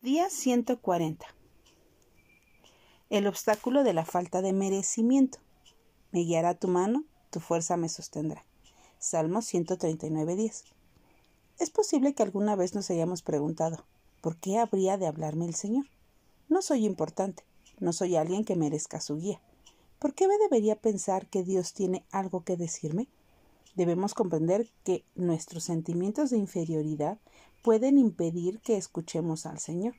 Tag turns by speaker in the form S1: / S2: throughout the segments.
S1: Día 140. El obstáculo de la falta de merecimiento. Me guiará tu mano, tu fuerza me sostendrá. Salmo 139.10. Es posible que alguna vez nos hayamos preguntado, ¿por qué habría de hablarme el Señor? No soy importante, no soy alguien que merezca su guía. ¿Por qué me debería pensar que Dios tiene algo que decirme? Debemos comprender que nuestros sentimientos de inferioridad pueden impedir que escuchemos al Señor.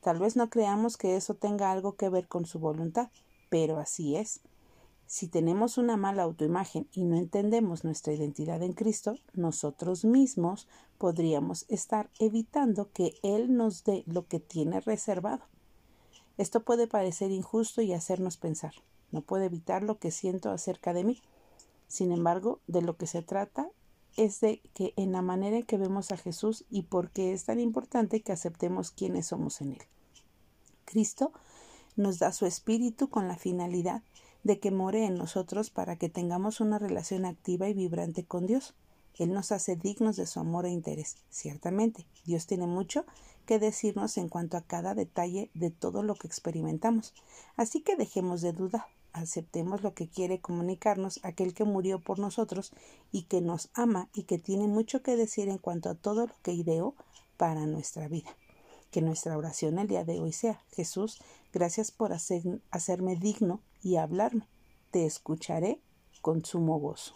S1: Tal vez no creamos que eso tenga algo que ver con su voluntad, pero así es. Si tenemos una mala autoimagen y no entendemos nuestra identidad en Cristo, nosotros mismos podríamos estar evitando que Él nos dé lo que tiene reservado. Esto puede parecer injusto y hacernos pensar, no puedo evitar lo que siento acerca de mí. Sin embargo, de lo que se trata es de que en la manera en que vemos a Jesús y por qué es tan importante que aceptemos quiénes somos en Él. Cristo nos da su espíritu con la finalidad de que more en nosotros para que tengamos una relación activa y vibrante con Dios. Él nos hace dignos de su amor e interés. Ciertamente, Dios tiene mucho que decirnos en cuanto a cada detalle de todo lo que experimentamos. Así que dejemos de dudar aceptemos lo que quiere comunicarnos aquel que murió por nosotros y que nos ama y que tiene mucho que decir en cuanto a todo lo que ideó para nuestra vida. Que nuestra oración el día de hoy sea Jesús, gracias por hacerme digno y hablarme. Te escucharé con sumo gozo.